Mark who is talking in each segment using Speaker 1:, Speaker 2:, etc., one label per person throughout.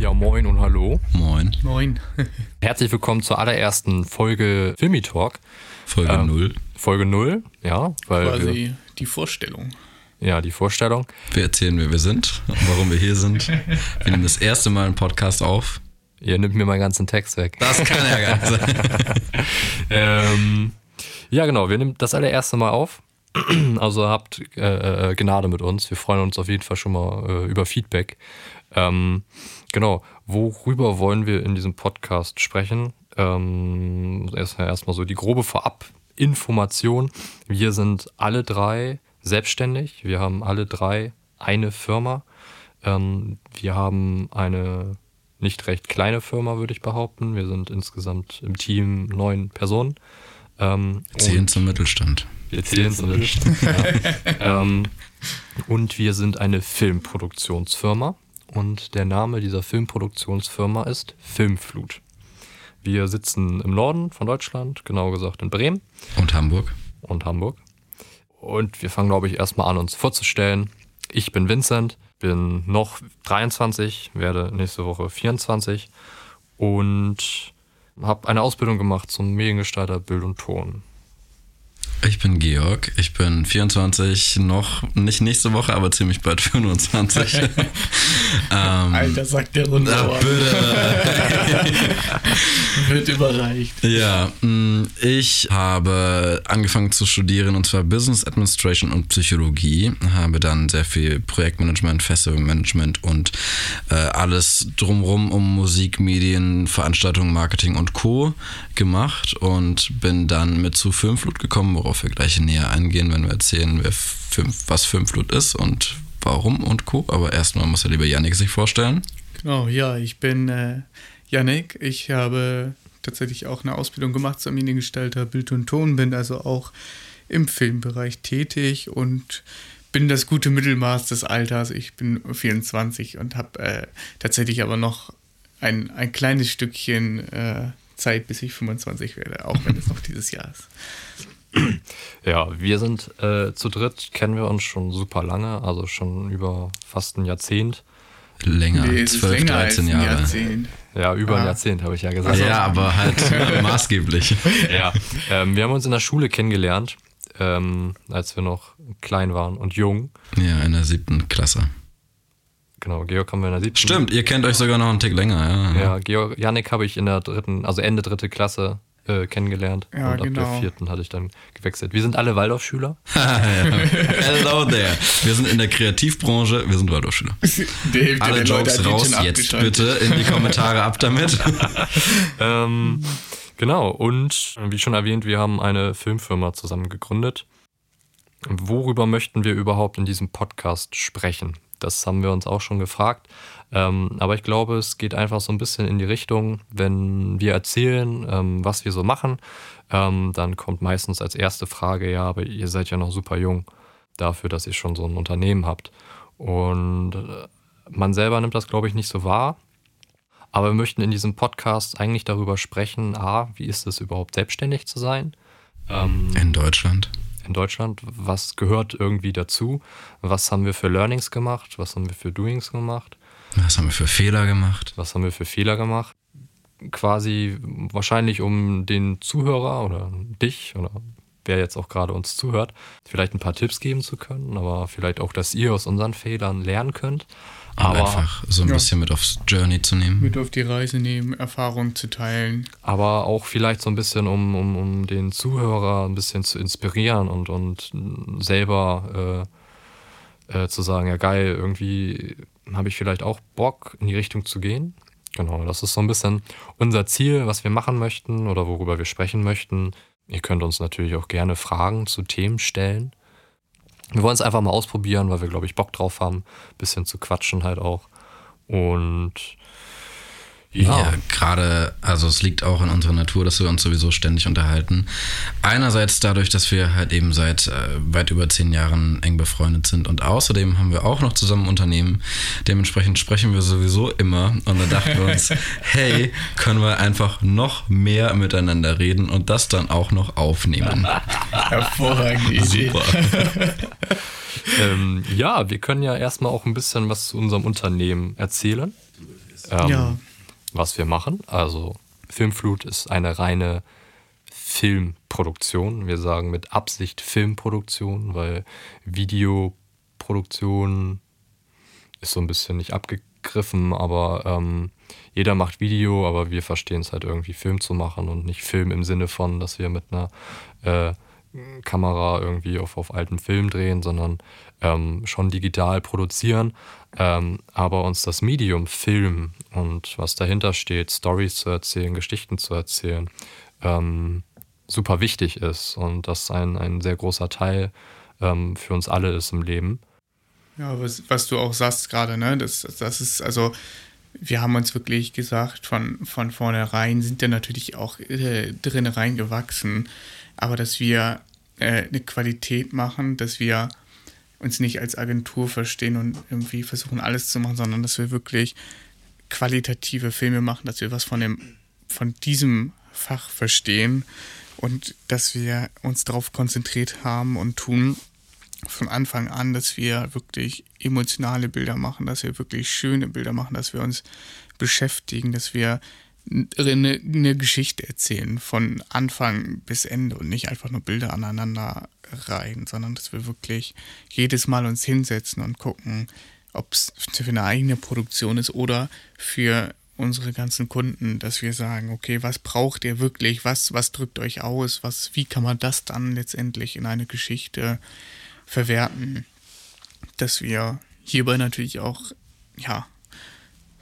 Speaker 1: Ja, moin und hallo.
Speaker 2: Moin.
Speaker 3: Moin.
Speaker 1: Herzlich willkommen zur allerersten Folge Filmi Talk.
Speaker 2: Folge
Speaker 1: Ähm,
Speaker 2: 0.
Speaker 1: Folge 0, ja, weil wir,
Speaker 3: Quasi die Vorstellung.
Speaker 1: ja, die Vorstellung.
Speaker 2: Wir erzählen, wer wir sind und warum wir hier sind. Wir nehmen das erste Mal einen Podcast auf.
Speaker 1: Ihr nimmt mir meinen ganzen Text weg.
Speaker 2: Das kann ja gar nicht sein.
Speaker 1: ähm, ja, genau, wir nehmen das allererste Mal auf. Also habt äh, äh, Gnade mit uns. Wir freuen uns auf jeden Fall schon mal äh, über Feedback. Ähm, genau, worüber wollen wir in diesem Podcast sprechen? Ähm, Erstmal erstmal so die grobe Vorab-Information. Wir sind alle drei selbstständig. Wir haben alle drei eine Firma. Ähm, wir haben eine nicht recht kleine Firma, würde ich behaupten. Wir sind insgesamt im Team neun Personen. Ähm,
Speaker 2: Zehn zum Mittelstand.
Speaker 1: wir zählen es nicht. ja. ähm, und wir sind eine Filmproduktionsfirma. Und der Name dieser Filmproduktionsfirma ist Filmflut. Wir sitzen im Norden von Deutschland, genau gesagt in Bremen
Speaker 2: Und Hamburg.
Speaker 1: und Hamburg. Und wir fangen, glaube ich, erstmal an, uns vorzustellen. Ich bin Vincent, bin noch 23, werde nächste Woche 24 und habe eine Ausbildung gemacht zum Mediengestalter Bild und Ton.
Speaker 2: Ich bin Georg. Ich bin 24, noch nicht nächste Woche, aber ziemlich bald 25. ähm,
Speaker 3: Alter, sagt der
Speaker 2: na,
Speaker 3: Rundauer.
Speaker 2: bitte.
Speaker 3: Wird überreicht.
Speaker 2: Ja, mh, ich habe angefangen zu studieren und zwar Business Administration und Psychologie. Habe dann sehr viel Projektmanagement, Festivalmanagement und äh, alles drumrum um Musik, Medien, Veranstaltungen, Marketing und Co. gemacht und bin dann mit zu Filmflut gekommen, worauf wir gleich näher eingehen, wenn wir erzählen, wer Film, was Filmflut ist und warum und Co. Aber erstmal muss der liebe Yannick sich vorstellen.
Speaker 3: Genau, ja, ich bin äh, Yannick. Ich habe tatsächlich auch eine Ausbildung gemacht zum Mediengestalter Bild und Ton, bin also auch im Filmbereich tätig und bin das gute Mittelmaß des Alters. Ich bin 24 und habe äh, tatsächlich aber noch ein, ein kleines Stückchen äh, Zeit, bis ich 25 werde, auch wenn es noch dieses Jahr ist.
Speaker 1: Ja, wir sind äh, zu dritt, kennen wir uns schon super lange, also schon über fast ein Jahrzehnt.
Speaker 2: Länger,
Speaker 3: Nee, es ist
Speaker 2: 12,
Speaker 3: länger als
Speaker 2: 13
Speaker 3: ein
Speaker 2: Jahre.
Speaker 3: Jahrzehnt.
Speaker 1: Ja, über ein
Speaker 3: Ah.
Speaker 1: Jahrzehnt, habe ich ja gesagt.
Speaker 2: Ja, aber halt maßgeblich.
Speaker 1: ja. Ähm, wir haben uns in der Schule kennengelernt, ähm, als wir noch klein waren und jung.
Speaker 2: Ja, in der siebten Klasse.
Speaker 1: Genau, Georg haben wir in der siebten.
Speaker 2: Stimmt, ihr kennt euch sogar noch einen Tick länger, ja.
Speaker 1: Ja, Georg, Janik habe ich in der dritten, also Ende dritte Klasse äh, kennengelernt.
Speaker 3: Ja,
Speaker 1: und ab der
Speaker 3: genau.
Speaker 1: vierten hatte ich dann gewechselt. Wir sind alle Waldorfschüler.
Speaker 2: Hello there. Wir sind in der Kreativbranche, wir sind Waldorfschüler. Alle
Speaker 3: der Leute
Speaker 2: Jokes
Speaker 3: die
Speaker 2: raus jetzt bitte in die Kommentare ab damit.
Speaker 1: Ähm, genau, und wie schon erwähnt, wir haben eine Filmfirma zusammen gegründet. Worüber möchten wir überhaupt in diesem Podcast sprechen? Das haben wir uns auch schon gefragt. Ähm, aber ich glaube, es geht einfach so ein bisschen in die Richtung, wenn wir erzählen, ähm, was wir so machen, ähm, dann kommt meistens als erste Frage, ja, aber ihr seid ja noch super jung dafür, dass ihr schon so ein Unternehmen habt. Und äh, man selber nimmt das, glaube ich, nicht so wahr. Aber wir möchten in diesem Podcast eigentlich darüber sprechen, a, wie ist es überhaupt selbstständig zu sein ähm,
Speaker 2: In Deutschland.
Speaker 1: in Deutschland? Was gehört irgendwie dazu? Was haben wir für Learnings gemacht? Was haben wir für Doings gemacht?
Speaker 2: Was haben wir für Fehler gemacht?
Speaker 1: Was haben wir für Fehler gemacht? Quasi wahrscheinlich um den Zuhörer oder dich oder wer jetzt auch gerade uns zuhört, vielleicht ein paar Tipps geben zu können, aber vielleicht auch, dass ihr aus unseren Fehlern lernen könnt.
Speaker 2: Und
Speaker 1: Aber
Speaker 2: einfach so ein
Speaker 3: Ja.
Speaker 2: bisschen mit aufs Journey zu nehmen.
Speaker 3: Mit auf die Reise nehmen, Erfahrungen zu teilen.
Speaker 1: aber auch vielleicht so ein bisschen, um, um, um den Zuhörer ein bisschen zu inspirieren und, und selber äh, äh, zu sagen, ja geil, irgendwie habe ich vielleicht auch Bock, in die Richtung zu gehen. Genau, das ist so ein bisschen unser Ziel, was wir machen möchten oder worüber wir sprechen möchten. Ihr könnt uns natürlich auch gerne Fragen zu Themen stellen. Wir wollen es einfach mal ausprobieren, weil wir, glaube ich, Bock drauf haben, ein bisschen zu quatschen halt auch. Und
Speaker 2: Ja, gerade, also es liegt auch in unserer Natur, dass wir uns sowieso ständig unterhalten. Einerseits dadurch, dass wir halt eben seit äh, weit über zehn Jahren eng befreundet sind und außerdem haben wir auch noch zusammen Unternehmen. Dementsprechend sprechen wir sowieso immer und da dachten wir uns, hey, können wir einfach noch mehr miteinander reden und das dann auch noch aufnehmen.
Speaker 3: Hervorragende Idee.
Speaker 2: Super.
Speaker 1: Ähm, ja, wir können ja erstmal auch ein bisschen was zu unserem Unternehmen erzählen. ähm,
Speaker 3: Ja.
Speaker 1: Was wir machen. Also Filmflut ist eine reine Filmproduktion. Wir sagen mit Absicht Filmproduktion, weil Videoproduktion ist so ein bisschen nicht abgegriffen, aber ähm, jeder macht Video, aber wir verstehen es halt irgendwie Film zu machen und nicht Film im Sinne von, dass wir mit einer äh, Kamera irgendwie auf, auf alten Film drehen, sondern ähm, schon digital produzieren, ähm, aber uns das Medium Film und was dahinter steht, Stories zu erzählen, Geschichten zu erzählen, ähm, super wichtig ist und das ein, ein sehr großer Teil ähm, für uns alle ist im Leben.
Speaker 3: Ja, was, was du auch sagst gerade, ne? Das, das ist, also, wir haben uns wirklich gesagt, von, von vornherein sind ja natürlich auch äh, drin reingewachsen, aber dass wir äh, eine Qualität machen, dass wir uns nicht als Agentur verstehen und irgendwie versuchen, alles zu machen, sondern dass wir wirklich qualitative Filme machen, dass wir was von dem, von diesem Fach verstehen und dass wir uns darauf konzentriert haben und tun, von Anfang an, dass wir wirklich emotionale Bilder machen, dass wir wirklich schöne Bilder machen, dass wir uns beschäftigen, dass wir eine, eine Geschichte erzählen von Anfang bis Ende und nicht einfach nur Bilder aneinander reihen, sondern dass wir wirklich jedes Mal uns hinsetzen und gucken, ob es für eine eigene Produktion ist oder für unsere ganzen Kunden, dass wir sagen, okay, was braucht ihr wirklich, was, was drückt euch aus, was, wie kann man das dann letztendlich in eine Geschichte verwerten, dass wir hierbei natürlich auch, ja,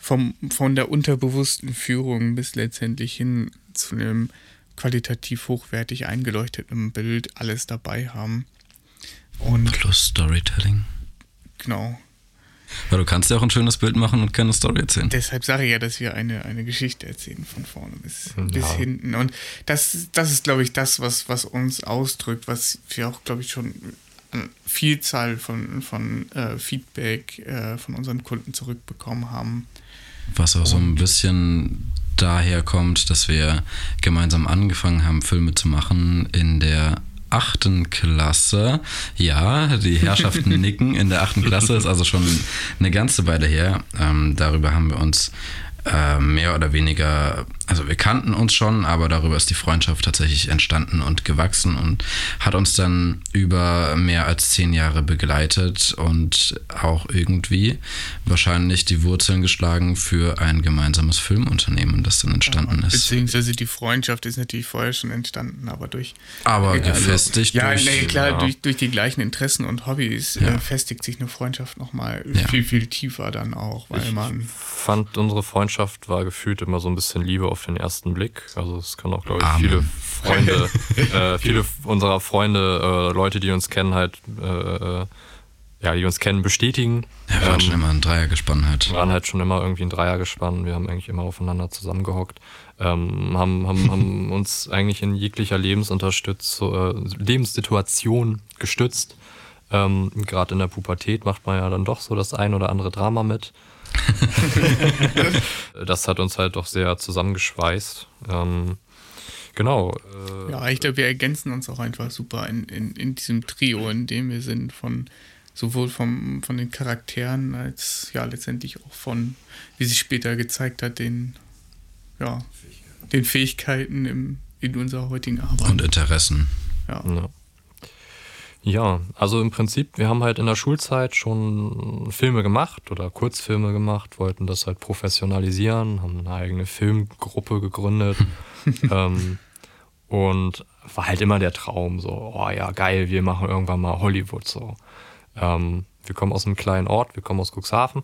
Speaker 3: vom, von der unterbewussten Führung bis letztendlich hin zu einem qualitativ hochwertig eingeleuchteten Bild alles dabei haben. Und
Speaker 2: Plus Storytelling.
Speaker 3: genau,
Speaker 2: Weil du kannst ja auch ein schönes Bild machen und keine Story erzählen.
Speaker 3: deshalb sage ich ja, dass wir eine, eine Geschichte erzählen von vorne bis,
Speaker 1: Ja.
Speaker 3: bis hinten. Und das, das ist, glaube ich, das, was, was uns ausdrückt, was wir auch, glaube ich, schon Vielzahl von, von äh, Feedback äh, von unseren Kunden zurückbekommen haben.
Speaker 2: Was auch so ein bisschen daher kommt, dass wir gemeinsam angefangen haben, Filme zu machen in der achten Klasse. Ja, die Herrschaften nicken. In der achten Klasse ist also schon eine ganze Weile her. Ähm, darüber haben wir uns äh, mehr oder weniger, also wir kannten uns schon, aber darüber ist die Freundschaft tatsächlich entstanden und gewachsen und hat uns dann über mehr als zehn Jahre begleitet und auch irgendwie wahrscheinlich die Wurzeln geschlagen für ein gemeinsames Filmunternehmen, das dann entstanden ist.
Speaker 3: Beziehungsweise die Freundschaft ist natürlich vorher schon entstanden, aber durch.
Speaker 2: Aber
Speaker 3: Ja, also-
Speaker 2: gefestigt
Speaker 3: Ja,
Speaker 2: durch.
Speaker 3: nee, klar,
Speaker 1: ja.
Speaker 3: durch, durch die gleichen Interessen und Hobbys
Speaker 2: Ja.
Speaker 3: äh, festigt sich eine Freundschaft nochmal
Speaker 2: Ja.
Speaker 3: viel, viel tiefer dann auch, weil
Speaker 1: Ich
Speaker 3: man.
Speaker 1: fand, unsere Freundschaft war gefühlt immer so ein bisschen Liebe auf den ersten Blick. Also es können auch, glaube ich,
Speaker 2: Amen.
Speaker 1: viele Freunde, äh, viele unserer Freunde, äh, Leute, die uns kennen, halt, äh, äh, ja, die uns kennen, bestätigen.
Speaker 2: Ja, wir waren
Speaker 1: Ähm,
Speaker 2: schon immer ein Dreiergespann halt.
Speaker 1: Wir waren halt schon immer irgendwie ein Dreier gespannt. Wir haben eigentlich immer aufeinander zusammengehockt. Ähm, haben, haben, haben uns eigentlich in jeglicher Lebensunterstütz, äh, Lebenssituation gestützt. Ähm, Gerade in der Pubertät macht man ja dann doch so das ein oder andere Drama mit. das hat uns halt doch sehr zusammengeschweißt. Ähm, genau. Äh,
Speaker 3: Ja, ich glaube, wir ergänzen uns auch einfach super in, in, in diesem Trio, in dem wir sind, von sowohl vom, von den Charakteren als ja letztendlich auch von, wie sich später gezeigt hat, den, ja, den Fähigkeiten im, in unserer heutigen Arbeit.
Speaker 2: Und Interessen.
Speaker 3: ja.
Speaker 1: Ja. Ja, also im Prinzip, wir haben halt in der Schulzeit schon Filme gemacht oder Kurzfilme gemacht, wollten das halt professionalisieren, haben eine eigene Filmgruppe gegründet. ähm, und war halt immer der Traum, so, oh ja, geil, wir machen irgendwann mal Hollywood so. Ähm, wir kommen aus einem kleinen Ort, wir kommen aus Cuxhaven.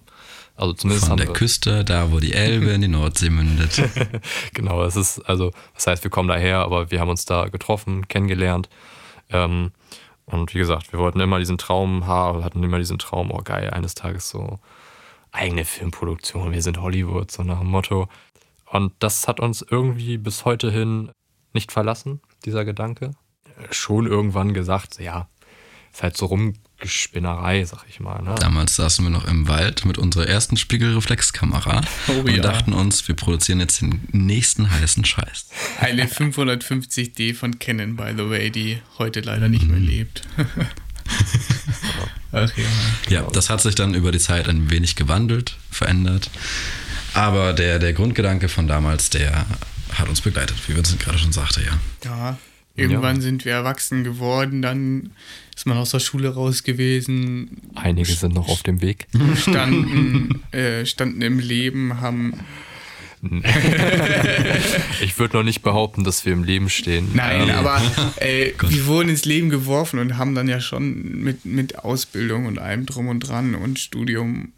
Speaker 1: Also zumindest
Speaker 2: Von der Küste, da wo die Elbe in die Nordsee mündet.
Speaker 1: genau, es ist, also, das heißt, wir kommen daher, aber wir haben uns da getroffen, kennengelernt. Ähm, und wie gesagt, wir wollten immer diesen Traum haben, hatten immer diesen Traum, oh geil, eines Tages so eigene Filmproduktion, wir sind Hollywood, so nach dem Motto. Und das hat uns irgendwie bis heute hin nicht verlassen, dieser Gedanke. Schon irgendwann gesagt, ja, ist halt so Rumgespinnerei, sag ich mal. Ne?
Speaker 2: Damals saßen wir noch im Wald mit unserer ersten Spiegelreflexkamera
Speaker 3: Oh
Speaker 2: und
Speaker 3: ja.
Speaker 2: dachten uns, wir produzieren jetzt den nächsten heißen Scheiß.
Speaker 3: Eine 550D von Canon, by the way, die heute leider nicht mehr lebt. Ach ja.
Speaker 2: Ja, das hat sich dann über die Zeit ein wenig gewandelt, verändert. Aber der, der Grundgedanke von damals, der hat uns begleitet, wie Vincent gerade schon sagte, ja.
Speaker 3: Ja, irgendwann ja. sind wir erwachsen geworden, dann ist man aus der Schule raus gewesen.
Speaker 1: Einige sind noch auf dem Weg.
Speaker 3: Standen, äh, standen im Leben, haben
Speaker 1: ich würde noch nicht behaupten, dass wir im Leben stehen.
Speaker 3: Nein, ähm. aber äh, wir wurden ins Leben geworfen und haben dann ja schon mit, mit Ausbildung und allem drum und dran und Studium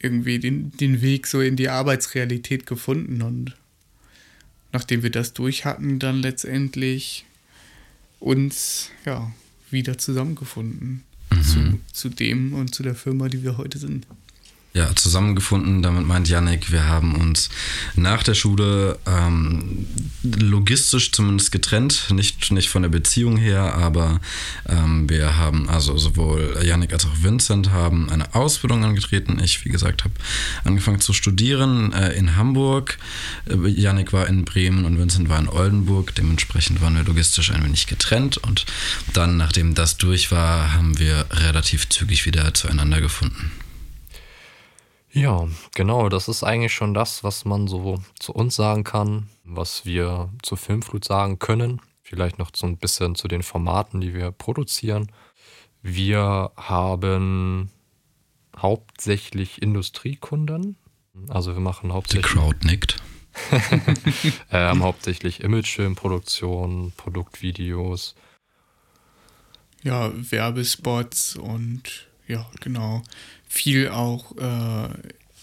Speaker 3: irgendwie den, den Weg so in die Arbeitsrealität gefunden. Und nachdem wir das durch hatten, dann letztendlich uns ja wieder zusammengefunden mhm. zu, zu dem und zu der Firma, die wir heute sind
Speaker 2: ja, zusammengefunden. Damit meint Yannick, wir haben uns nach der Schule ähm, logistisch zumindest getrennt, nicht, nicht von der Beziehung her, aber ähm, wir haben, also sowohl Yannick als auch Vincent haben eine Ausbildung angetreten. Ich, wie gesagt, habe angefangen zu studieren äh, in Hamburg. Äh, Yannick war in Bremen und Vincent war in Oldenburg. Dementsprechend waren wir logistisch ein wenig getrennt und dann, nachdem das durch war, haben wir relativ zügig wieder zueinander gefunden.
Speaker 1: Ja, genau, das ist eigentlich schon das, was man so zu uns sagen kann, was wir zur Filmflut sagen können. Vielleicht noch so ein bisschen zu den Formaten, die wir produzieren. Wir haben hauptsächlich Industriekunden. Also wir machen hauptsächlich.
Speaker 2: Die Crowd nickt.
Speaker 1: ähm, hauptsächlich Imagefilmproduktion, Produktvideos.
Speaker 3: Ja, Werbespots und ja, genau viel auch äh,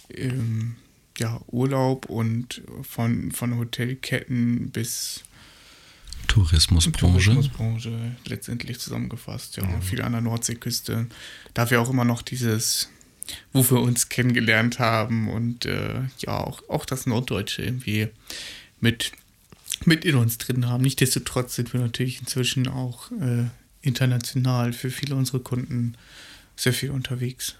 Speaker 3: im, ja, Urlaub und von, von Hotelketten bis
Speaker 2: Tourismusbranche.
Speaker 3: Tourismusbranche letztendlich zusammengefasst. Ja, ja. viel an der Nordseeküste. Da wir auch immer noch dieses, wo wir uns kennengelernt haben und äh, ja, auch, auch das Norddeutsche irgendwie mit, mit in uns drin haben. Nichtsdestotrotz sind wir natürlich inzwischen auch äh, international für viele unserer Kunden sehr viel unterwegs.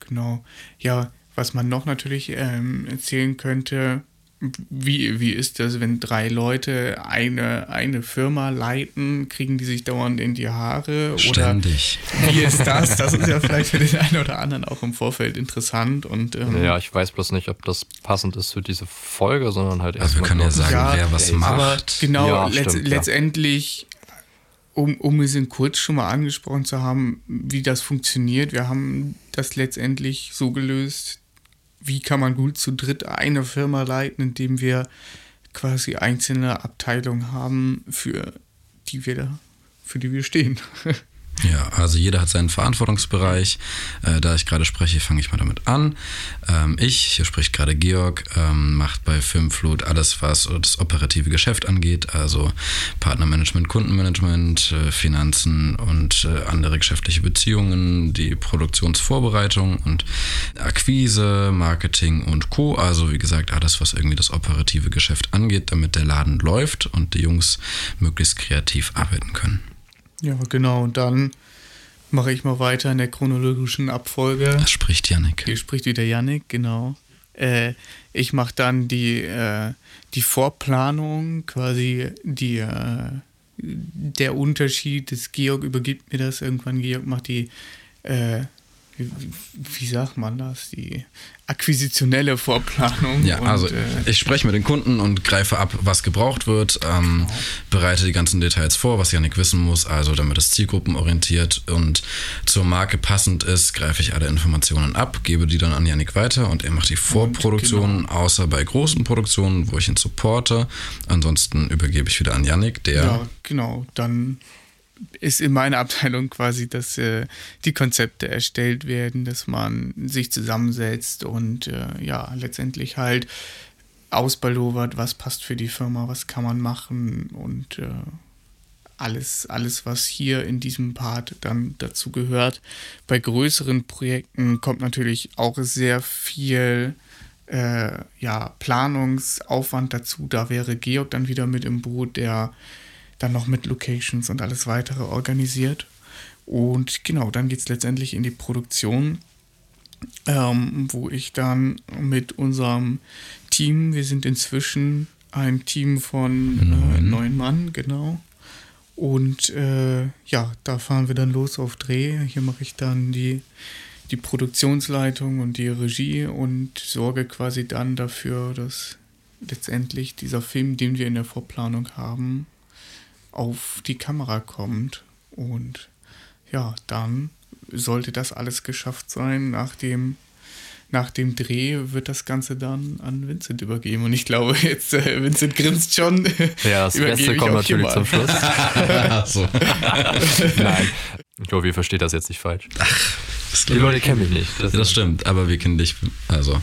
Speaker 3: Genau. Ja, was man noch natürlich ähm, erzählen könnte, wie, wie ist das, wenn drei Leute eine, eine Firma leiten? Kriegen die sich dauernd in die Haare?
Speaker 2: Ständig.
Speaker 3: Oder wie ist das? Das ist ja vielleicht für den einen oder anderen auch im Vorfeld interessant. Und,
Speaker 1: ähm, ja, ich weiß bloß nicht, ob das passend ist für diese Folge, sondern halt
Speaker 2: erstmal. Also wir können ja sagen, ja, wer was macht.
Speaker 3: Genau, ja, letzt, stimmt, letztendlich um, um es in kurz schon mal angesprochen zu haben, wie das funktioniert. Wir haben das letztendlich so gelöst, wie kann man gut zu dritt eine Firma leiten, indem wir quasi einzelne Abteilungen haben, für die wir, für die wir stehen.
Speaker 2: Ja, also jeder hat seinen Verantwortungsbereich. Äh, da ich gerade spreche, fange ich mal damit an. Ähm, ich, hier spricht gerade Georg, ähm, macht bei Filmflut alles, was das operative Geschäft angeht, also Partnermanagement, Kundenmanagement, äh, Finanzen und äh, andere geschäftliche Beziehungen, die Produktionsvorbereitung und Akquise, Marketing und Co. Also wie gesagt, alles, was irgendwie das operative Geschäft angeht, damit der Laden läuft und die Jungs möglichst kreativ arbeiten können.
Speaker 3: Ja, genau. Und dann mache ich mal weiter in der chronologischen Abfolge.
Speaker 2: Das spricht Yannick.
Speaker 3: Hier spricht wieder Yannick, genau. Äh, ich mache dann die, äh, die Vorplanung, quasi die, äh, der Unterschied des Georg übergibt mir das irgendwann. Georg macht die äh, wie, wie, sagt man das, die akquisitionelle Vorplanung.
Speaker 2: Ja, und, also äh, ich spreche mit den Kunden und greife ab, was gebraucht wird, ähm, genau. bereite die ganzen Details vor, was Janik wissen muss, also damit es zielgruppenorientiert und zur Marke passend ist, greife ich alle Informationen ab, gebe die dann an Janik weiter und er macht die Vorproduktion, genau. außer bei großen Produktionen, wo ich ihn supporte. Ansonsten übergebe ich wieder an Janik, der...
Speaker 3: Ja, genau, dann ist in meiner Abteilung quasi, dass äh, die Konzepte erstellt werden, dass man sich zusammensetzt und äh, ja, letztendlich halt ausbaldowert, was passt für die Firma, was kann man machen und äh, alles, alles, was hier in diesem Part dann dazu gehört. Bei größeren Projekten kommt natürlich auch sehr viel äh, ja, Planungsaufwand dazu. Da wäre Georg dann wieder mit im Boot, der dann noch mit Locations und alles weitere organisiert. Und genau, dann geht es letztendlich in die Produktion, ähm, wo ich dann mit unserem Team, wir sind inzwischen ein Team von äh, neun Mann, genau. Und äh, ja, da fahren wir dann los auf Dreh. Hier mache ich dann die, die Produktionsleitung und die Regie und sorge quasi dann dafür, dass letztendlich dieser Film, den wir in der Vorplanung haben, auf die Kamera kommt. Und ja, dann sollte das alles geschafft sein. Nach dem, nach dem Dreh wird das Ganze dann an Vincent übergeben. Und ich glaube, jetzt äh, Vincent grinst schon.
Speaker 1: Ja, das Beste kommt natürlich zum Schluss. so. Nein. Ich glaube, ihr versteht das jetzt nicht falsch. Ach, die Leute kennen mich nicht.
Speaker 2: Das, das stimmt, aber wir kennen dich. Also.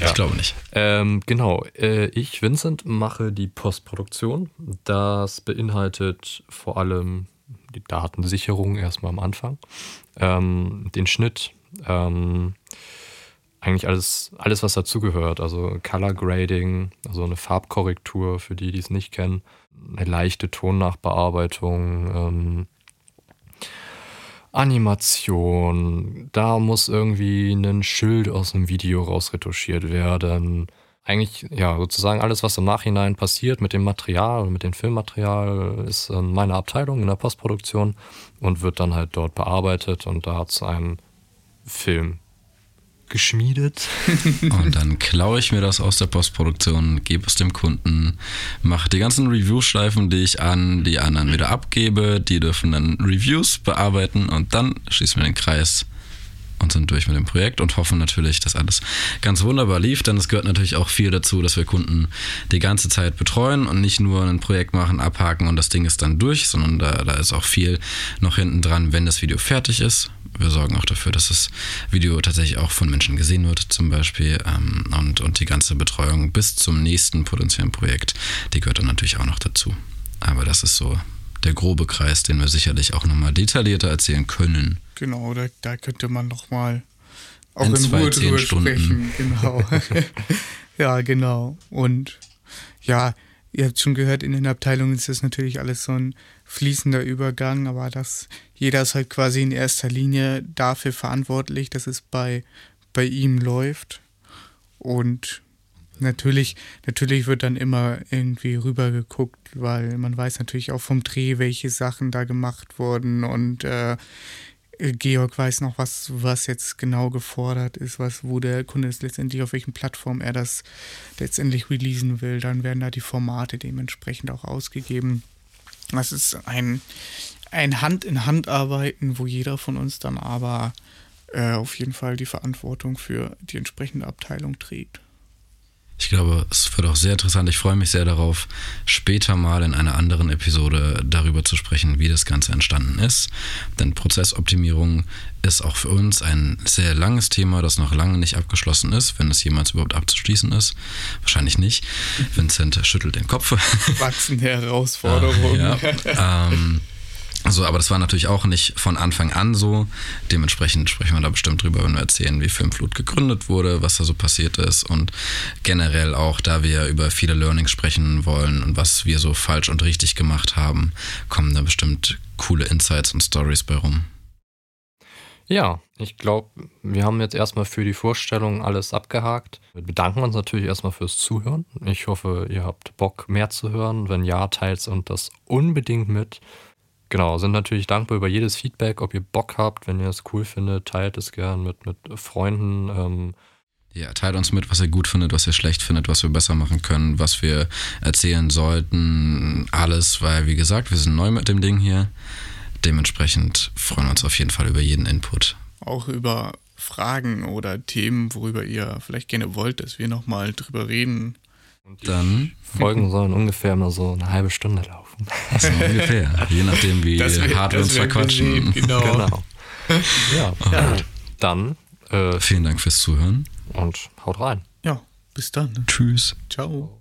Speaker 2: Ja. Ich glaube nicht.
Speaker 1: Ähm, genau. Äh, ich, Vincent, mache die Postproduktion. Das beinhaltet vor allem die Datensicherung erstmal am Anfang, ähm, den Schnitt, ähm, eigentlich alles, alles was dazugehört. Also Color Grading, also eine Farbkorrektur für die, die es nicht kennen, eine leichte Tonnachbearbeitung, ähm, Animation, da muss irgendwie ein Schild aus einem Video rausretuschiert werden. Eigentlich, ja, sozusagen alles, was im Nachhinein passiert mit dem Material mit dem Filmmaterial, ist in meiner Abteilung in der Postproduktion und wird dann halt dort bearbeitet und da zu einem Film geschmiedet.
Speaker 2: und dann klaue ich mir das aus der Postproduktion, gebe es dem Kunden, mache die ganzen Review-Schleifen, die ich an die anderen wieder abgebe. Die dürfen dann Reviews bearbeiten und dann schließen wir den Kreis und sind durch mit dem Projekt und hoffen natürlich, dass alles ganz wunderbar lief. Denn es gehört natürlich auch viel dazu, dass wir Kunden die ganze Zeit betreuen und nicht nur ein Projekt machen, abhaken und das Ding ist dann durch, sondern da, da ist auch viel noch hinten dran, wenn das Video fertig ist. Wir sorgen auch dafür, dass das Video tatsächlich auch von Menschen gesehen wird, zum Beispiel. Ähm, und, und die ganze Betreuung bis zum nächsten potenziellen Projekt, die gehört dann natürlich auch noch dazu. Aber das ist so der grobe Kreis, den wir sicherlich auch nochmal detaillierter erzählen können.
Speaker 3: Genau, da, da könnte man nochmal auch in, in Ruhe drüber Stunden. sprechen. Genau. ja, genau. Und ja, ihr habt schon gehört, in den Abteilungen ist das natürlich alles so ein fließender Übergang, aber das, jeder ist halt quasi in erster Linie dafür verantwortlich, dass es bei, bei ihm läuft. Und natürlich, natürlich wird dann immer irgendwie rübergeguckt, weil man weiß natürlich auch vom Dreh, welche Sachen da gemacht wurden und äh, Georg weiß noch, was, was jetzt genau gefordert ist, was, wo der Kunde ist letztendlich, auf welchen Plattformen er das letztendlich releasen will. Dann werden da die Formate dementsprechend auch ausgegeben. Das ist ein, ein Hand-in-Hand-Arbeiten, wo jeder von uns dann aber äh, auf jeden Fall die Verantwortung für die entsprechende Abteilung trägt.
Speaker 2: Ich glaube, es wird auch sehr interessant. Ich freue mich sehr darauf, später mal in einer anderen Episode darüber zu sprechen, wie das Ganze entstanden ist. Denn Prozessoptimierung ist auch für uns ein sehr langes Thema, das noch lange nicht abgeschlossen ist, wenn es jemals überhaupt abzuschließen ist. Wahrscheinlich nicht. Vincent schüttelt den Kopf.
Speaker 3: Wachsende Herausforderungen.
Speaker 2: Ah, ja. ähm, so, aber das war natürlich auch nicht von Anfang an so. Dementsprechend sprechen wir da bestimmt drüber, wenn wir erzählen, wie Filmflut gegründet wurde, was da so passiert ist und generell auch, da wir über viele Learnings sprechen wollen und was wir so falsch und richtig gemacht haben, kommen da bestimmt coole Insights und Stories bei rum.
Speaker 1: Ja, ich glaube, wir haben jetzt erstmal für die Vorstellung alles abgehakt. Wir bedanken uns natürlich erstmal fürs Zuhören. Ich hoffe, ihr habt Bock, mehr zu hören. Wenn ja, teilt und das unbedingt mit. Genau, sind natürlich dankbar über jedes Feedback, ob ihr Bock habt, wenn ihr es cool findet, teilt es gern mit, mit Freunden. Ähm.
Speaker 2: Ja, teilt uns mit, was ihr gut findet, was ihr schlecht findet, was wir besser machen können, was wir erzählen sollten, alles, weil wie gesagt, wir sind neu mit dem Ding hier. Dementsprechend freuen wir uns auf jeden Fall über jeden Input.
Speaker 3: Auch über Fragen oder Themen, worüber ihr vielleicht gerne wollt, dass wir nochmal drüber reden.
Speaker 1: Und dann Folgen sollen ungefähr immer so eine halbe Stunde laufen.
Speaker 2: So ungefähr, je nachdem, wie wir, hart wir uns verquatschen.
Speaker 1: Genau. genau. Ja, ja. dann.
Speaker 2: Äh, Vielen Dank fürs Zuhören.
Speaker 1: Und haut rein.
Speaker 3: Ja, bis dann.
Speaker 2: Tschüss.
Speaker 3: Ciao.